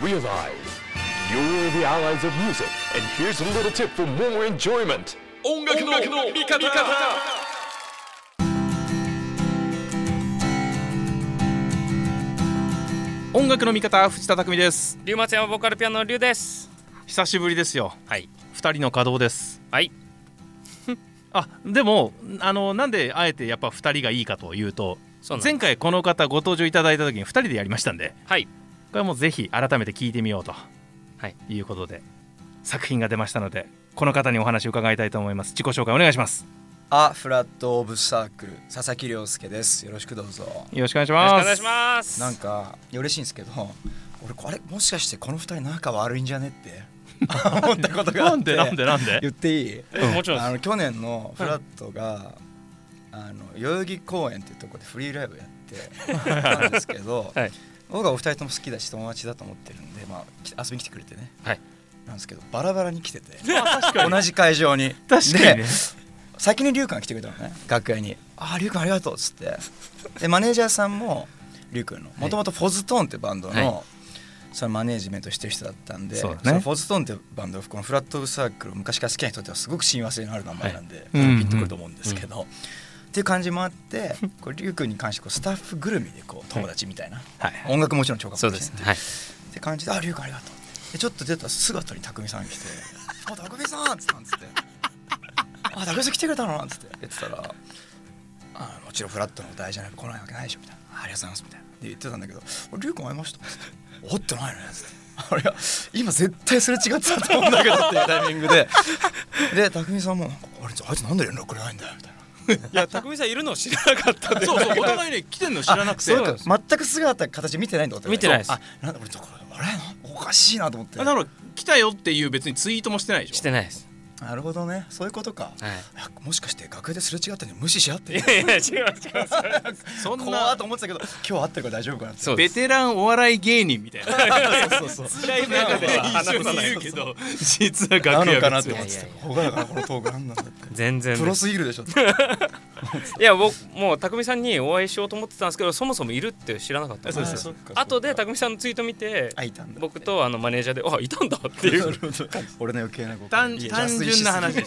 Realize you're the allies of music, and here's a little tip for more enjoyment. 音楽の味方音楽の味方藤田匠です龍松山ボーカルピアノの龍です。久しぶりですよ。はい。二人の稼働です。はい。あでもあのなんであえてやっぱ二人がいいかというと前回この方ご登場いただいた時に二人でやりましたんで。はいこれはもうぜひ改めて聞いてみようと、はい、いうことで作品が出ましたのでこの方にお話を伺いたいと思います。自己紹介お願いします。あフラットオブサークル佐々木亮介です。よろしくどうぞ。よろしくお願いしよろしくますお願いします。なんか嬉しいんですけど俺これもしかしてこの二人仲悪いんじゃねって 思ったことがあって。なんで？なんで？なんで？言っていい？えもちろんあの去年のフラットが、あの代々木公園っていうところでフリーライブやってたんですけど、はい僕はお二人とも好きだし友達だと思ってるんで、まあ、き遊びに来てくれてね、はい。なんですけどバラバラに来てて。同じ会場に。確かにね。で先に龍君が来てくれたのね。楽屋に「ああ龍君ありがとう」っつって。でマネージャーさんも龍君の。もともとフォズトーンってバンドの、はい。そのマネージメントしてる人だったんでそね。のフォズトーンってバンドこのフラットオブサークルを昔から好きな人ってはすごく親和性のある名前なんで、うんうんピンとくると思うんですけど、っていう感じもあって これ龍君に関してこうスタッフぐるみでこう友達みたいな、はい音楽もちろん超かもですはいって感じで「あ龍君ありがとう」でちょっと出た姿に匠さん来て「あ匠さん!」っつったんつって「あ匠さん来てくれたの?」なんつって言ってたら「あもちろんフラットの題じゃない来ないわけないでしょ」みたいな「ありがとうございます」みたいなで言ってたんだけど「龍君会いました?」っつって「会ってないのね」つって。あれ今絶対すれ違ってたと思うんだけどっていうタイミングでで匠さんもなんか「あれあいつなんで連絡くれないんだよ」みたいな いや匠さんいるの知らなかったんで。そうそうお互いね来てんの知らなくて。そうか全く姿形見てないんだって見てないです。あなんだ俺これあれ？おかしいなと思って。だから来たよっていう別にツイートもしてないでしょ？してないですなるほどね。そういうことか、はい。もしかして楽屋ですれ違ったのに無視し合ってるいやいや違う違う そん怖なーと思ってたけど今日会ってるから大丈夫かなベテランお笑い芸人みたいな。そうそうそう 辛い中では話さないにいるけど実はな楽屋のかなって別思ってた。ほがらかなこのトークなんなんだって。全然プロすぎるでしょ いや僕もう匠さんにお会いしようと思ってたんですけどそもそもいるって知らなかった。んです後で匠さんのツイート見てあいたんだ。僕とあのマネージャーで「あいたんだ」っていう。なるほど。俺の余計な誤解単純な話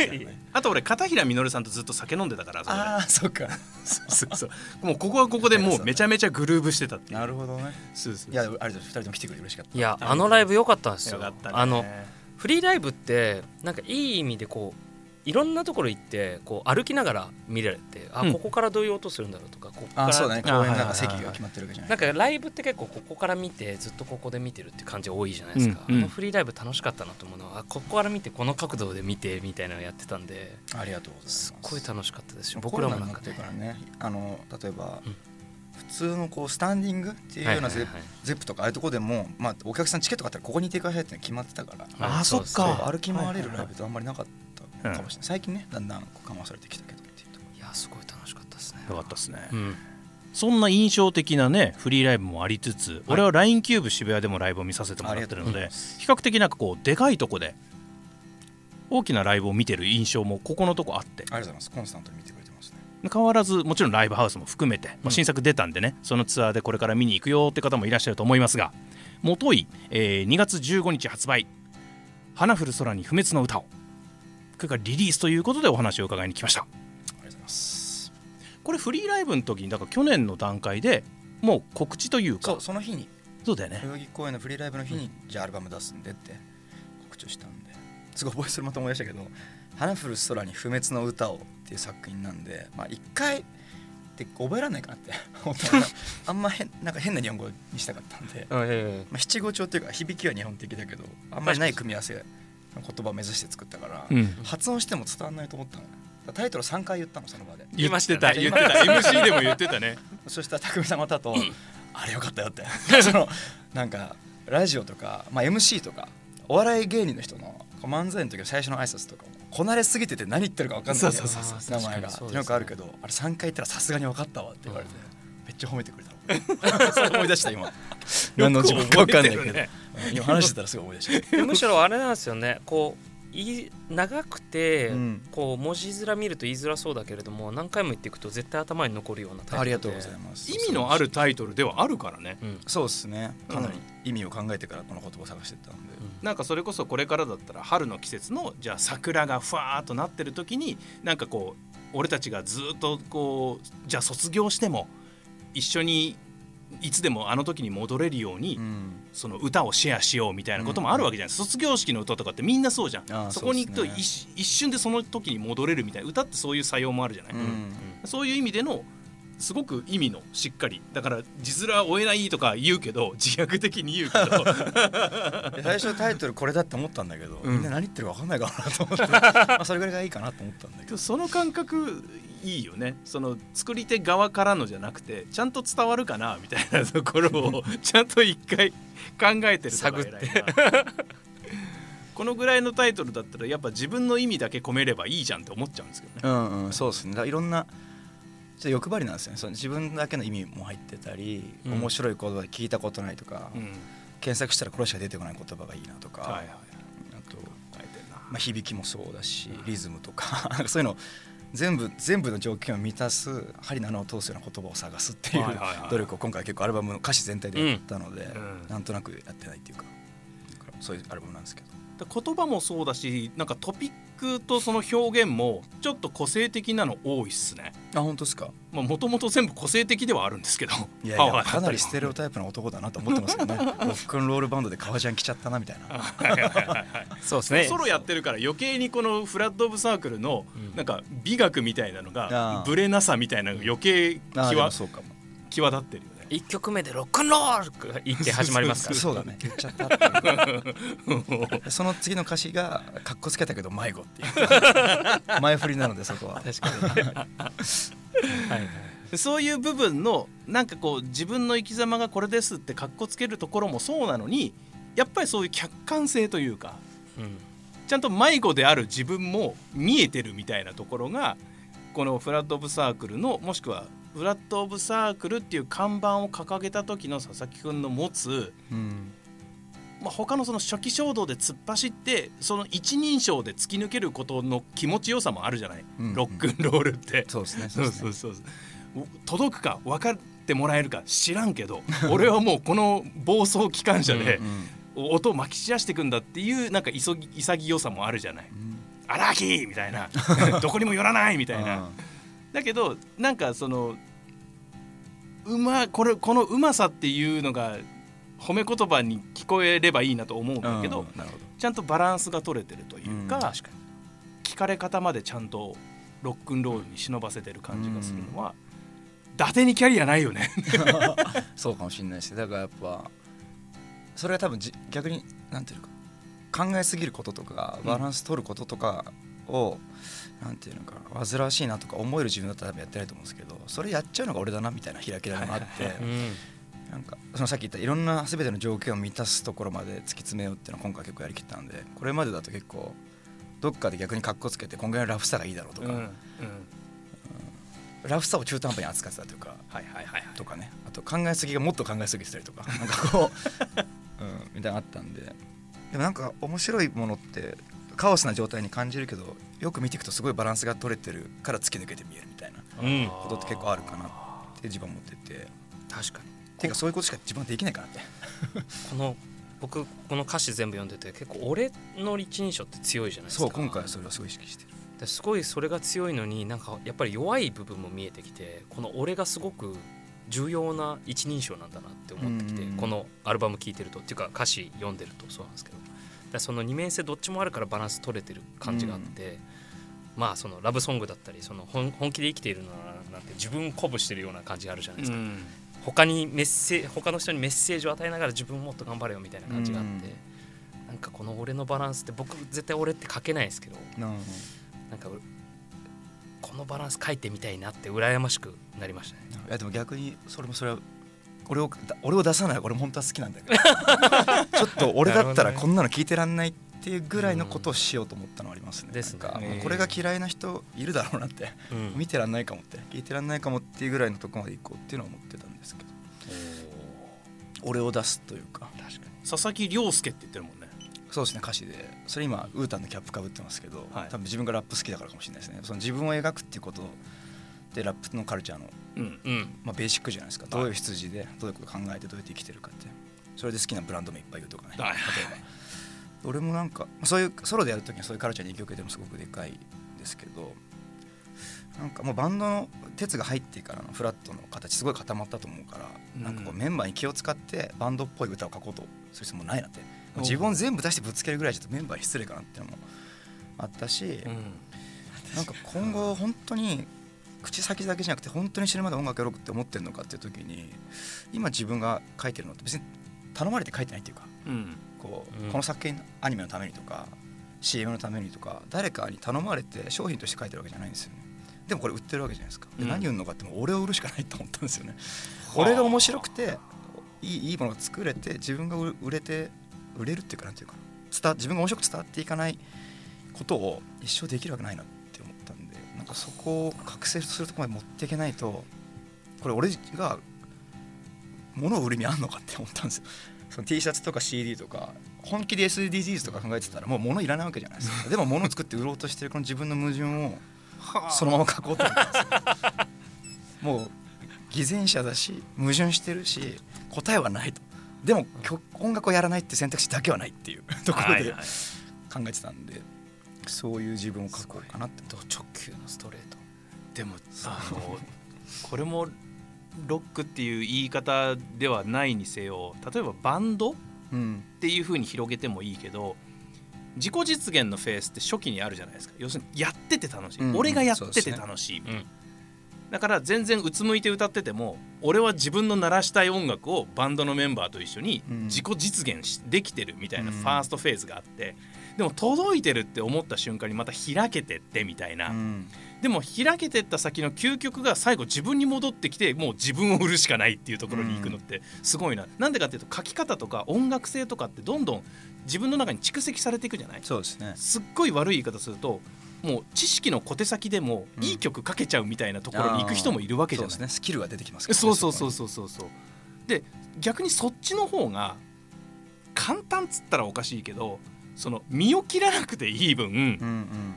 あと俺片平実さんとずっと酒飲んでたからああそっか。そうそうもうここはここでもう めちゃめちゃグルーブしてたっていう。なるほどね。そうそういやありがとう二人とも来てくれて嬉しかった。いやあのライブ良かったんですよ。よかったね。あのフリーライブってなんかいい意味でこういろんなところ行ってこう歩きながら見れてあ、うん。ここからどういう音するんだろうとかここからあそうだね。あ公園なんか席が決まってるわけじゃない。なんかライブって結構ここから見てずっとここで見てるって感じ多いじゃないですか、うんうん。あのフリーライブ楽しかったなと思うのはあここから見てこの角度で見てみたいなのやってたんでありがとうございます。すっごい楽しかったですし僕僕らもなんんかね。るからねあの例えば、うん。普通のこうスタンディングっていうようなゼ,、ップとかああいうとこでも、まあ、お客さんチケット買ったらここにいてくださいっての決まってたから、あーそっか。歩き回れるライブってあんまりなかったかもしれない、最近ねだんだんこう緩和されてきたけどっていうとこいやすごい楽しかったですね。よかったですね。うん。そんな印象的なねフリーライブもありつつ、俺は LINE キューブ渋谷でもライブを見させてもらってるので比較的なんかこうでかいとこで大きなライブを見てる印象もここのとこあって。ありがとうございます。コンスタントに見てくれてますね。変わらずもちろんライブハウスも含めて、まあ、新作出たんでね、そのツアーでこれから見に行くよって方もいらっしゃると思いますがもとい、えー2月15日発売「花降る空に不滅の歌を」これからリリースということでお話を伺いに来ました。ありがとうございます。これフリーライブの時にだから去年の段階でもう告知というか。その日に。そうだよね。代々木公園のフリーライブの日に、じゃあアルバム出すんでって告知をしたんで。すごい覚えそれまた思い出したけど「花降る空に不滅の歌を」っていう作品なんでまあ一回って覚えられないかなって。あんま変なんか変な日本語にしたかったんで、まあ、七五調っていうか響きは日本的だけどあんまりない組み合わせの言葉を目指して作ったから、うん。発音しても伝わらないと思ったの。タイトル3回言ったのその場で。言いましたね。言ってた。言ってた MC でも言ってたね。そしたら匠さんまたと「あれよかったよ」って。そのなんかラジオとか、まあ、MC とかお笑い芸人の人の漫才の時の最初の挨拶とかもこなれすぎてて何言ってるか分かんない。名前が。よくあるけどあれ3回言ったらさすがに分かったわって言われて、めっちゃ褒めてくれた 思い出した今。何の自分か分かんないけど、今話してたらすごい思い出した。むしろあれなんですよね。こうい長くて、うん。こう文字面見ると言いづらそうだけれども何回も言っていくと絶対頭に残るようなタイプで。ありがとうございます。意味のあるタイトルではあるからね。うん、そうですね。かなり、意味を考えてからこの言葉を探してったんで、なんかそれこそこれからだったら春の季節のじゃあ桜がふわーっとなってる時になんかこう俺たちがずっとこうじゃあ卒業しても一緒にいつでもあの時に戻れるように、うん。その歌をシェアしようみたいなこともあるわけじゃない、卒業式の歌とかってみんなそうじゃん。そこに行くと一,、一瞬でその時に戻れるみたいな歌ってそういう作用もあるじゃない、うんそういう意味でのすごく意味のしっかり。だから字面は追えないとか言うけど自虐的に言うけど。で最初タイトルこれだって思ったんだけど、うん。みんな何言ってるか分かんないかなと思って。まあそれぐらいがいいかなと思ったんだけど。その感覚いいよね。その作り手側からのじゃなくてちゃんと伝わるかなみたいなところを ちゃんと一回考えてるのが偉いな。このぐらいのタイトルだったらやっぱ自分の意味だけ込めればいいじゃんって思っちゃうんですけどね。うんうんそうですね。いろんなちょっと欲張りなんですよね。その自分だけの意味も入ってたり、うん。面白い言葉で聞いたことないとか、うん。検索したらこれしか出てこない言葉がいいなとか、はいはいあと、まあ、響きもそうだしリズムと かそういうの全部全部の条件を満たす針の穴を通すような言葉を探すっていう努力を今回結構アルバムの歌詞全体でやったので、うんなんとなくやってないっていうかそういうアルバムなんですけど。言葉もそうだしなんかトピックとその表現もちょっと個性的なの多いっすね。あ本当ですか？もともと全部個性的ではあるんですけど。いや かなりステレオタイプな男だなと思ってますけどね。ロックンロールバンドで革ジャン着ちゃったなみたいな。そうですね。ソロやってるから余計にこのフラット・オブ・サークルのうん。なんか美学みたいなのあがー。ブレなさみたいなのが余計際そうかも。際立ってる1曲目でロックンロール言って始まりますから。そうだね。言っちゃったっていう。その次の歌詞がかっこつけたけど迷子っていう。前振りなのでそこは。確かに。はいそういう部分のなんかこう自分の生き様がこれですってかっこつけるところもそうなのにやっぱりそういう客観性というかうん。ちゃんと迷子である自分も見えてるみたいなところがこのフラット・オブ・サークルのもしくはフラット・オブ・サークルっていう看板を掲げた時の佐々木くんの持つ、うん。まあ、他のその初期衝動で突っ走ってその一人称で突き抜けることの気持ちよさもあるじゃない、うんロックンロールって。そうですね。そうですね。そうそう届くか分かってもらえるか？知らんけど 俺はもうこの暴走機関車でうん音をまき散らしていくんだっていうなんか急ぎ潔さもあるじゃない？うん。アラーキーみたいな。どこにも寄らない！みたいなだけどなんかそのうまこれこのうまさっていうのが褒め言葉に聞こえればいいなと思うんうんだけど、うんど。ちゃんとバランスが取れてるというか,、うん聞かれ方までちゃんとロックンロールに忍ばせてる感じがするのは、伊達にキャリアないよね。そうかもしれないですだからやっぱそれは多分じ逆になんていうのか考えすぎることとかうんバランス取ることとかを、なんていうのかな煩わしいなとか思える自分だったら多分やってないと思うんですけどそれやっちゃうのが俺だなみたいな開きだもあって、うん。なんかそのさっき言ったいろんな全ての条件を満たすところまで突き詰めようっていうのは今回結構やりきったんでこれまでだと結構どっかで逆にカッコつけてこんぐらいのラフさがいいだろうとか、うん。うん。ラフさを中途半端に扱ってたというかはいはいはいはい。とかね。あと考えすぎがもっと考えすぎてたりとかなんかこう、うん、みたいなのあったんで。でもなんか面白いものってカオスな状態に感じるけどよく見ていくとすごいバランスが取れてるから突き抜けて見えるみたいなうん。ことって結構あるかなって自分は思ってて。確かに。ていうかそういうことしか自分はできないかなってこの僕この歌詞全部読んでて結構俺の一人称って強いじゃないですか。そう今回はそれはすごい意識してる。ですごいそれが強いのになんかやっぱり弱い部分も見えてきてこの俺がすごく重要な一人称なんだなって思ってきてうん。このアルバム聴いてるとっていうか歌詞読んでるとそうなんですけどだその二面性どっちもあるからバランス取れてる感じがあって、まあそのラブソングだったりその本本気で生きているのはなんて自分を鼓舞してるような感じがあるじゃないですか、うん。他にメッセ他の人にメッセージを与えながら自分ももっと頑張れよみたいな感じがあって、うん。なんかこの俺のバランスって僕絶対俺って書けないですけどうん。なんかうこのバランス書いてみたいなって羨ましくなりましたね。いやでも逆にそれもそれは俺をだ俺を出さない俺本当は好きなんだけど。ちょっと俺だったらこんなの聞いてらんないっていうぐらいのことをしようと思ったのはありますね。ですかえー。これが嫌いな人いるだろうなって。うん。見てらんないかもって聞いてらんないかもっていうぐらいのところまで行こうっていうのは思ってたんですけど。俺を出すというか。佐々木亮介って言ってるもんね。そうですね歌詞で。それ今ウータンのキャップかぶってますけど、はい。多分自分がラップ好きだからかもしれないですね。その自分を描くっていうことでラップのカルチャーの、うん。うん。まあ、ベーシックじゃないですか。どういう羊でどういうこと考えてどうやって生きてるかって。それで好きなブランドもいっぱい言うとかね。例えはいば。俺もなんかそういうソロでやるときにはそういうカルチャーに影響を受けてもすごくでかいんですけどなんかもうバンドの鉄が入ってからのフラットの形すごい固まったと思うから、うん。なんかこうメンバーに気を使ってバンドっぽい歌を書こうとする必要もないなって。自分を全部出してぶつけるぐらいちょっとメンバーに失礼かなっていうのもあったし、うん。なんか今後本当に口先だけじゃなくて本当に死ぬまで音楽やろうって思ってるのかっていう時に今自分が書いてるのって別に頼まれて書いてないっていうかうん。こう、うん。この作品アニメのためにとか CM のためにとか誰かに頼まれて商品として書いてるわけじゃないんですよね。でもこれ売ってるわけじゃないですか。でうん。何売るのかってもう俺を売るしかないと思ったんですよね、俺が面白くていいいいものが作れて自分が売売れて売れるっていうかなんていうか伝わ自分が面白く伝わっていかないことを一生できるわけないな。ってかそこを覚醒するところまで持っていけないとこれ俺が物を売る意味あんのかって思ったんですよ。その T シャツとか CD とか本気で SDGs とか考えてたらもう物いらないわけじゃないですか。でも物を作って売ろうとしてるこの自分の矛盾をそのまま書こうと思ったんですよ。もう偽善者だし矛盾してるし答えはないと。でも曲音楽をやらないって選択肢だけはないっていうところで考えてたんでそういう自分を書こうかなって。ド直球のストレート。でもあのこれもロックっていう言い方ではないにせよ例えばバンドっうん。ていう風に広げてもいいけど自己実現のフェースって初期にあるじゃないですか。要するにやってて楽しい、うんうん。俺がやってて楽しい、うん。だから全然うつむいて歌ってても俺は自分の鳴らしたい音楽をバンドのメンバーと一緒にうん。自己実現しできてるみたいなうん。ファーストフェーズがあってでも届いてるって思った瞬間にまた開けてってみたいな、うん。でも開けてった先の究極が最後自分に戻ってきてもう自分を売るしかないっていうところに行くのってすごいな。なんでかっていうと書き方とか音楽性とかってどんどん自分の中に蓄積されていくじゃない？そうですね。すっごい悪い言い方するともう知識の小手先でもうんいい曲書けちゃうみたいなところに行く人もいるわけじゃない？そうですね。スキルが出てきますからねそうそうそうこそうそう。そうで逆にそっちの方が簡単っつったらおかしいけどその身を切らなくていい分、にうんうん。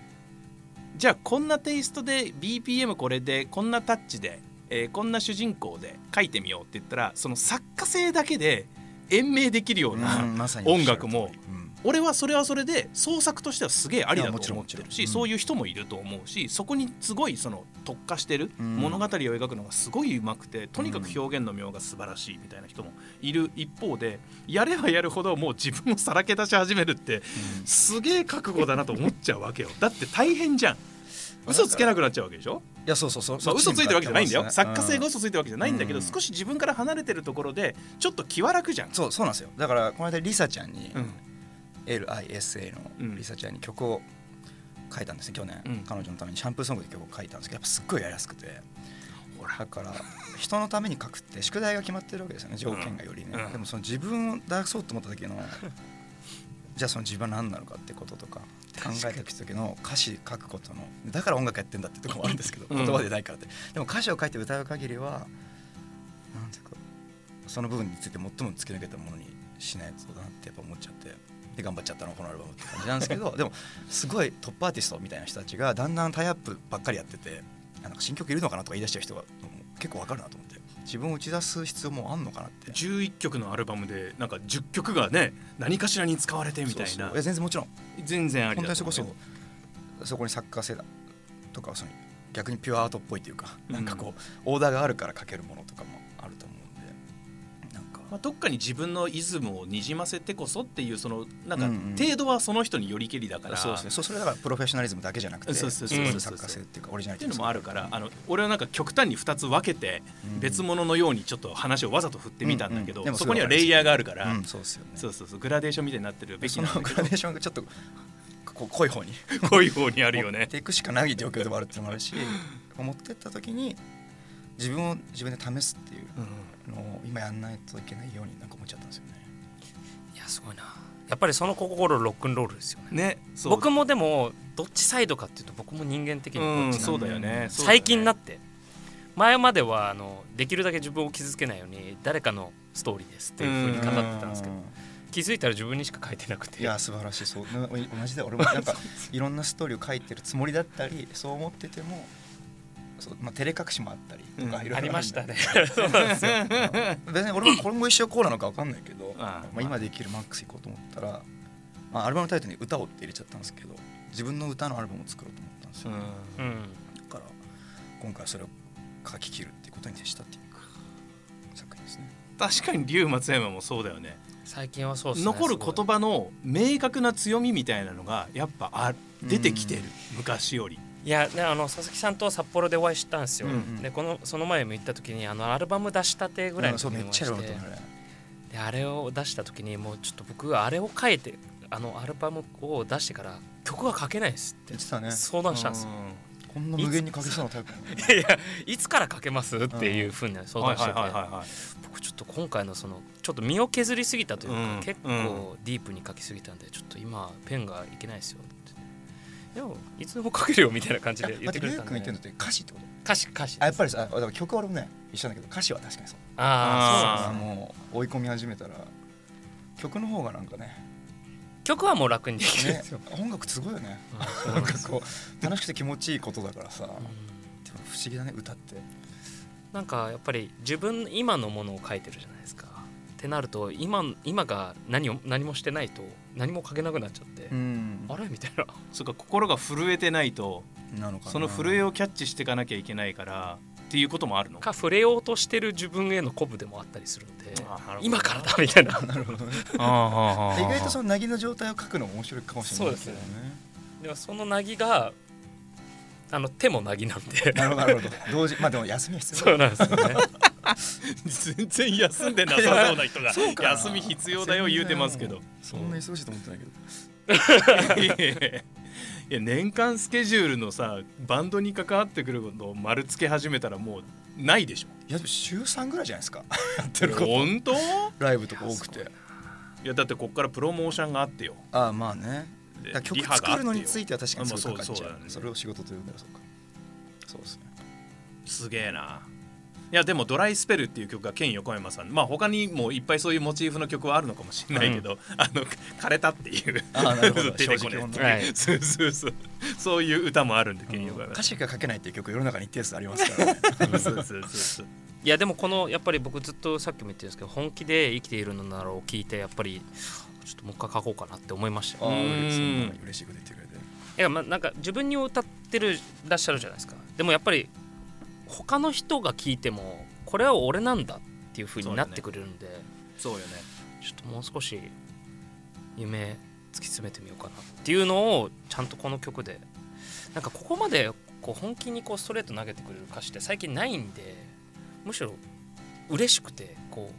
じゃあこんなテイストで BPM これでこんなタッチで、えーこんな主人公で書いてみようって言ったらその作家性だけで延命できるような、音楽もうん俺はそれはそれで創作としてはすげえありだいやもちろんと思ってるし、ん。うん。そういう人もいると思うしそこにすごいその特化してるうん。物語を描くのがすごいうまくてとにかく表現の妙が素晴らしいみたいな人もいる一方でやればやるほどもう自分をさらけ出し始めるってすげえ覚悟だなと思っちゃうわけよ。だって大変じゃん。嘘つけなくなっちゃうわけでしょ？いやそうそうそう。まあ、嘘ついてるわけじゃないんだよ、作家性がが嘘ついてるわけじゃないんだけど、うん。少し自分から離れてるところでちょっと気は楽じゃん。そうそうなんですよ。だからこの間リサちゃんに、うん LISA うん。のリサちゃんに曲を書いたんですね去年、うん。彼女のためにシャンプーソングで曲を書いたんですけどやっぱすっごいやりやすくて。ほらだから人のために書くって宿題が決まってるわけですよね条件がよりね、うん。でもその自分を出そうと思った時のじゃあその自分は何なのかってこととか考えた時の歌詞書くことのだから音楽やってんだってところもあるんですけどうん。言葉でないからって、でも歌詞を書いて歌う限りはなんていうかその部分について最も突き抜けたものにしないとだなってやっぱ思っちゃってで頑張っちゃったのこのアルバムって感じなんですけど でもすごいトップアーティストみたいな人たちがだんだんタイアップばっかりやっててあなんか新曲いるのかなとか言い出しちゃう人が結構わかるなと思って。自分を打ち出す必要もあんのかなって。11曲のアルバムでなんか10曲がね何かしらに使われてみたいな。そう全然もちろん。全然あり本当にそこそそこに作家性だとかその逆にピュアアートっぽいというか、うんなんかこうオーダーがあるから書けるものとかもまあ、どっかに自分のイズムをにじませてこそっていうそのなんかうんうん。程度はその人によりけりだから、そうですね。そうそれだからプロフェッショナリズムだけじゃなくてそうそうそう。そう作家性っていうかオリジナリティっていうのもあるからあの俺はなんか極端に2つ分けてうん。別物のようにちょっと話をわざと振ってみたんだけど、うん。うん。そこにはレイヤーがあるから、うん。そうですよね。そうそうそう。グラデーションみたいになってるべきその グラデーションがちょっとこう濃い方に。こういう方にあるよ 持っねていくしかない状況でもあるっていうのもあるし持ってった時に自分を自分で試すっていうのを今やんないといけないようになんか思っちゃったんですよね。いやすごいな。やっぱりその心ロックンロールですよね。ね僕もでもどっちサイドかっていうと僕も人間的にっちなんで。そうだよね。最近なって前まではあのできるだけ自分を傷つけないように誰かのストーリーですっていうふうに語ってたんですけど気づいたら自分にしか書いてなくて。いや素晴らしい。そう。な同じで俺もなんか いろんなストーリーを書いてるつもりだったりそう思っててもそうまあ照れ隠しもあったりとか、うん。いろいろありましたね。るんだけどうん別に俺もこれも一生こうなのか分かんないけどああまあ、今できるマックスいこうと思ったら、まあ、アルバムタイトルに「歌を」って入れちゃったんですけど自分の歌のアルバムを作ろうと思ったんですよ、うん。うんだから今回それを書き切るっていうことに徹したっていう作品ですね。確かに龍松山もそうだよね。最近はそうですね。残る言葉の明確な強みみたいなのがやっぱあ出てきてる。昔よりいやねあの佐々木さんと札幌でお会いしたんですよ、うんうん。でこのその前も行った時にあのアルバム出したてぐらいの時にうと思うねであれを出した時にもうちょっと僕あれを書いてあのアルバムを出してから曲が書けないですって。言ってたね。相談したんですよ、こんな無限に書けそうなタイプいやいつから書けますっていうふうに相談してて、僕ちょっと今回のそのちょっと身を削りすぎたというか、うん。結構ディープに書きすぎたんでちょっと今ペンがいけないですよってでもいつでも書けるよみたいな感じで言だってくれたん君言ってんのって歌詞ってこと？歌詞歌詞。あやっぱりさあだから曲は俺もね一緒だけど歌詞は確かにそう。ああそう。もう追い込み始めたら曲の方がなんかね曲はもう楽にできるですよ、音楽すごいよね。うん。なんかこう楽しくて気持ちいいことだからさでもうん不思議だね歌って。なんかやっぱり自分今のものを書いてるじゃないですか。ってなると今今が何を何もしてないと何も書けなくなっちゃって、ん。あれ？みたいな。そうか心が震えてないとなのかな。その震えをキャッチしていかなきゃいけないからっていうこともあるの？か触れようとしてる自分への鼓舞でもあったりするんで今からだみたいな。なるほどね。あ意外とそのなぎの状態を書くのも面白いかもしれないけどね。でもそのなぎがあの手もなぎなんで。なるほどなるほど。同時まあでも休みは必要そうなんですよね全然休んでなさそうな人が 休み必要だよ言うてますけど。そんな忙しいと思ってないけど。いや年間スケジュールのさバンドに関わってくることを丸つけ始めたらもうないでしょ。いや週3ぐらいじゃないですか。やってること。本当？いライブとか多くて。やだってこっからプロモーションがあってよ。ああまあね。曲作るのについては確かにすごいかかっちゃう,、まあそうそうそれを仕事と呼んだらそうか。そうですね。すげえないやでも「ドライスペル」っていう曲がケン横山さん。まあ他にもいっぱいそういうモチーフの曲はあるのかもしれないけど、あの枯れたっていう。あーなるほど。出てこね正直はい。そうそうそう。そういう歌もあるんでケン横山歌詞が書けないっていう曲世の中に一定数ありますからね。そうそうそうそう。いやでもこのやっぱり僕ずっとさっきも言ってるんですけど本気で生きているのならを聞いてやっぱりちょっともう一回書こうかなって思いました。よああうん。そんなの嬉しいこと言ってくれて。いやまあなんか自分に歌ってるらっしゃるじゃないですか。でもやっぱり他の人が聞いてもこれは俺なんだっていう風になってくれるんで、そうよね。ちょっともう少し夢突き詰めてみようかなっていうのをちゃんとこの曲でなんかここまでこう本気にこうストレート投げてくれる歌詞って最近ないんでむしろ嬉しくてこ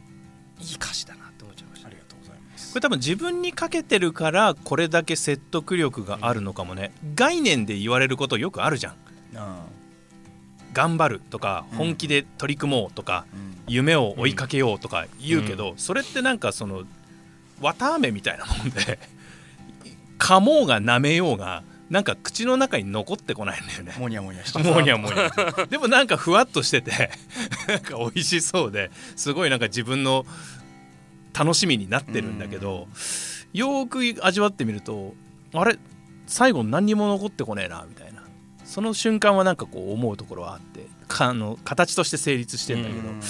ういい歌詞だなって思っちゃいました。ありがとうございます。これ多分自分にかけてるからこれだけ説得力があるのかもね。概念で言われることよくあるじゃん。あ頑張るとかうん。本気で取り組もうとか、夢を追いかけようとか言うけど、それってなんかその綿あめみたいなもんで噛もうが舐めようがなんか口の中に残ってこないんだよね。モニャモニャしてもにゃもにゃ。でもなんかふわっとしててなんか美味しそうですごいなんか自分の楽しみになってるんだけど、よーく味わってみるとあれ？最後何にも残ってこねえなみたいなその瞬間はなんかこう思うところはあってかあの形として成立してんだけど、うん。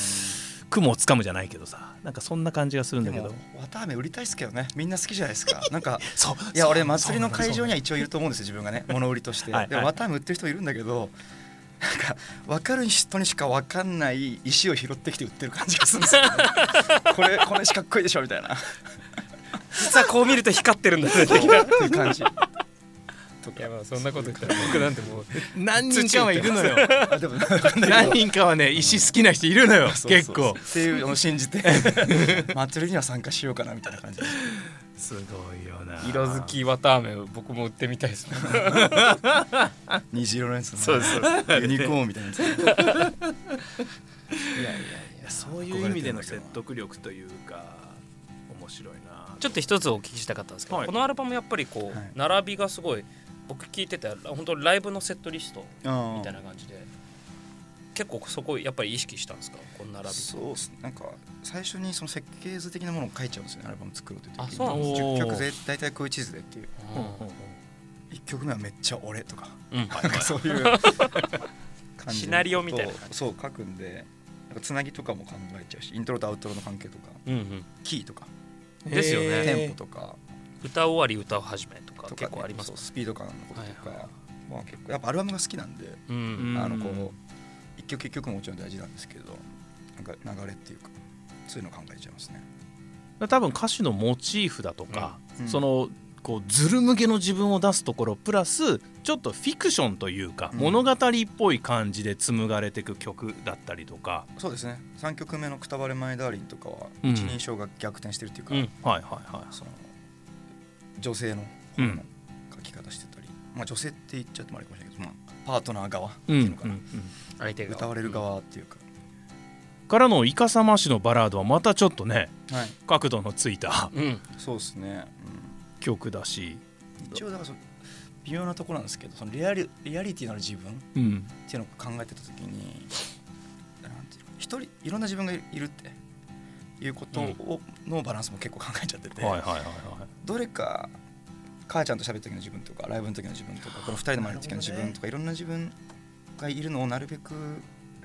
雲をつかむじゃないけどさなんかそんな感じがするんでだけど。も綿あめ売りたいっすけどね。みんな好きじゃないですか。なんかそう。いや俺祭りの会場には一応いると思うんですよ自分がね。物売りとして。はいでも綿あめ売ってる人いるんだけどなんか分かる人にしか分かんない石を拾ってきて売ってる感じがするんですよ、ね、これこの石かっこいいでしょみたいな。っ実はこう見ると光ってるんだね。的なていう感じとか。いやまあそんなこと言ったら僕なんてもう何人かはいるのよ。何人かはね石好きな人いるのよ そうそう結構。っていうのを信じて。祭りには参加しようかなみたいな感じ。ですごいよな。色づき綿あめを僕も売ってみたいですね。虹色のやつね。そうですそう。でユニコーンみたいなやついやいやいやいやそういう意味での説得力というか面白いな。ちょっと一つお聞きしたかったんですけど、はい。このアルバムやっぱりこう、はい。並びがすごい僕聞いてて本当ライブのセットリストうんみたいな感じで結構そこやっぱり意識したんですか？この並びそうっすなんか最初にその設計図的なものを書いちゃうんですよね。アルバム作ろうという時に。あそうなんですね。10曲で大体こういう地図でっていう。うんうんうん。うん1曲目はめっちゃ俺とか。うん。なんかそういう。感感じシナリオみたいな感じ。そう書くんで。つなぎとかも考えちゃうし。イントロとアウトロの関係とか。うんうん。キーとか。ですよね。テンポとか。歌終わり歌始め。とかとか結構ありますスピード感のこととか、はいはいまあ、結構やっぱアルバムが好きなんで、ううん。んあのこう一曲一曲ももちろん大事なんですけどなんか流れっていうかそういうの考えちゃいますね。多分歌詞のモチーフだとか、うん。そのこうズル向けの自分を出すところプラスちょっとフィクションというか、うん。物語っぽい感じで紡がれていく曲だったりとか、そうですね。3曲目の「くたばれマイダーリン」とかはうん。一人称が逆転してるっていうか、うん。はいはいはい。その女性の方の書き方してたり、まあ女性って言っちゃってもあれかもしれないけど、まあ、パートナー側ってうんいうのかな、うん。うん相手が歌われる側っていうか、からのイカサマ市のバラードはまたちょっとねはい。角度のついたうん。そうですね、曲だし、うん、一応だからその微妙なところなんですけどそのリアリリアリティのある自分っうん、ていうのを考えてた時になんていうの一人いろんな自分がいるっていうことを、のバランスも結構考えちゃってて、はいはいはいはい。どれか母ちゃんと喋った時の自分とかライブの時の自分とかこの2人の前の時の自分とかいろんな自分がいるのをなるべく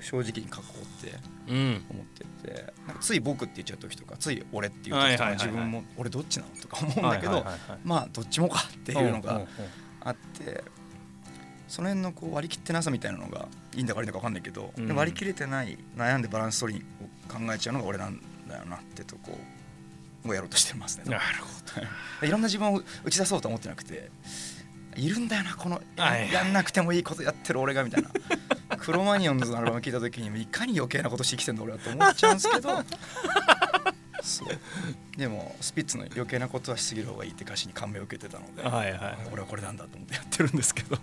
正直に書こうってうん。思っててなんかつい僕って言っちゃう時とかつい俺っていう時とか自分も俺どっちなのとか思うんだけどまあどっちもかっていうのがんあってその辺のこう割り切ってなさみたいなのがいいんだか悪いんだか分かんないけど割り切れてない悩んでバランス取りを考えちゃうのが俺なんだよなってとこをやろうとしてますね。なるほいろんな自分を打ち出そうと思ってなくているんだよなこのや,、んなくてもいいことやってる俺がみたいな。クロマニオンズのアルバム聞いた時にいかに余計なことして生きてんだ俺はと思っちゃうんですけど。そう。でもスピッツの余計なことはしすぎる方がいいって歌詞に感銘を受けてたので、どはいはい。俺はこれなんだと思ってやってるんですけど。っ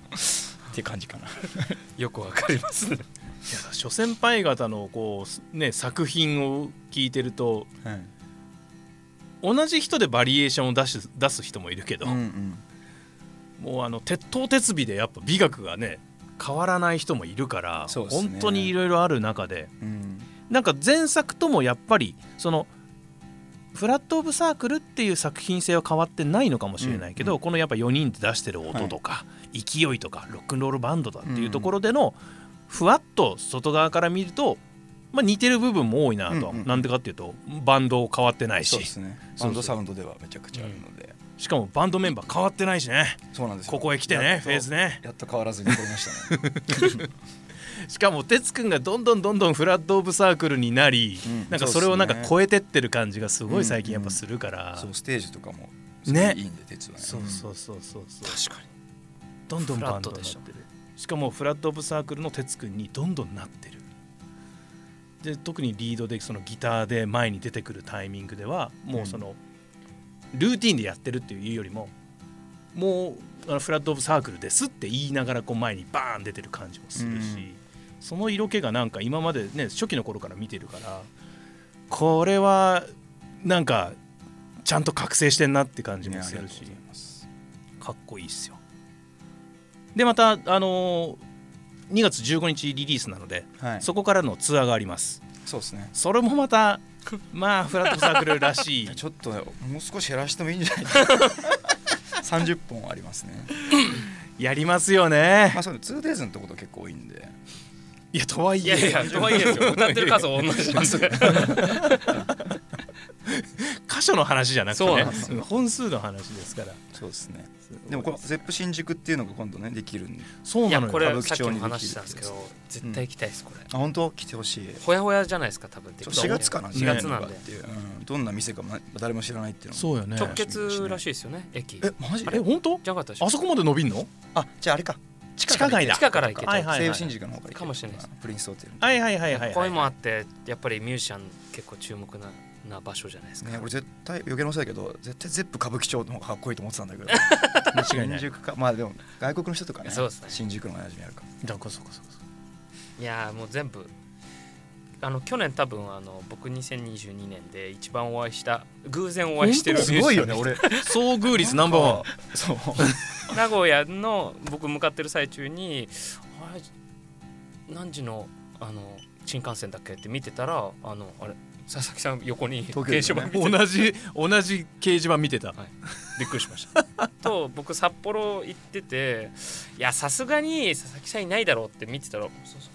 ていう感じかな。よくわかります。ね いや諸先輩方のこう、ね、作品を聞いてるとはい同じ人でバリエーションを出す出す人もいるけど、うんうん。もうあの鉄頭鉄尾でやっぱ美学がね変わらない人もいるから、ね。本当にいろいろある中で。うん。なんか前作ともやっぱりそのフラット・オブ・サークルっていう作品性は変わってないのかもしれないけど、うんうん。このやっぱ4人で出してる音とか、勢いとかロックンロールバンドだっていうところでの、ふわっと外側から見ると、まあ、似てる部分も多いなと、うんうんなんでかっていうとバンド変わってないし。そうですね。バンドサウンドではめちゃくちゃあるので、しかもバンドメンバー変わってないしね。そうなんですよ。ここへ来てねフェーズね。やっと変わらずに取りましたね。しかも哲くんがどんどんどんどんフラット・オブ・サークルになり、うん。なんかそれをなんか超えてってる感じがすごい最近やっぱするから、そうステージとかもね。いいんで鉄はね。そうそうそうそうそう。確かに。どんどんバンドになってる。しかもフラット・オブ・サークルの哲くんにどんどんなってるで特にリードでそのギターで前に出てくるタイミングではもうその、ルーティンでやってるっていうよりももうあのフラット・オブ・サークルですって言いながらこう前にバーン出てる感じもするし、うん。その色気がなんか今までね初期の頃から見てるからこれはなんかちゃんと覚醒してんなって感じねもするしかっこいいっすよ。でまたあのー2月15日リリースなので、はい。そこからのツアーがあります。そうですね。それもまたまあフラットサークルらしい。ちょっとねもう少し減らしてもいいんじゃない？か30本ありますね。やりますよね。まあそう 2days のところ結構多いんで。いやとはいえ。いやいやとはいえですよ。歌ってる数は同じですよ 箇所の話じゃなくてね。本数の話ですから。そうですね。でもこの ZEP 新宿っていうのが今度ねできるんで。いやそうなのよ。これさっき歌舞伎町にも話してたんですけど絶対行きたいですこれ。あ本当？来てほしい。ほやほやじゃないですか多分4月かな4月なんで。っていう、うん、どんな店かも誰も知らないっていうのも。そうよね。直結らしいですよね駅。えマジ？え本当？じゃなかったでしょ？あそこまで伸びんの？あじゃああれか。地地下街だ地下から行けちゃう。はいはい西武新宿の方から行けかもしれないです。プリンスホテルはいはいはいはいはい。こういうのもあってやっぱりミュージシャン結構注目なな場所じゃないですか、ね、俺絶対余計なおせだけど絶対ゼップ歌舞伎町の方がかっこいいと思ってたんだけど。間違いない。新宿かまあでも外国の人とかねそうですね。新宿の馴染みあるから。だからそうかそうかそう。かいやーもう全部あの去年多分あの僕2022年で一番お会いした偶然お会いしてる。すごいよね俺。遭遇率ナンバーワン。そう。名古屋の僕向かってる最中にあれ何時のあの新幹線だっけって見てたらあのあれ佐々木さん横に掲示板見て同じ同じ掲示板見てた。びっくりしました。と僕札幌行ってていやさすがに佐々木さんいないだろうって見てたら「そうそう。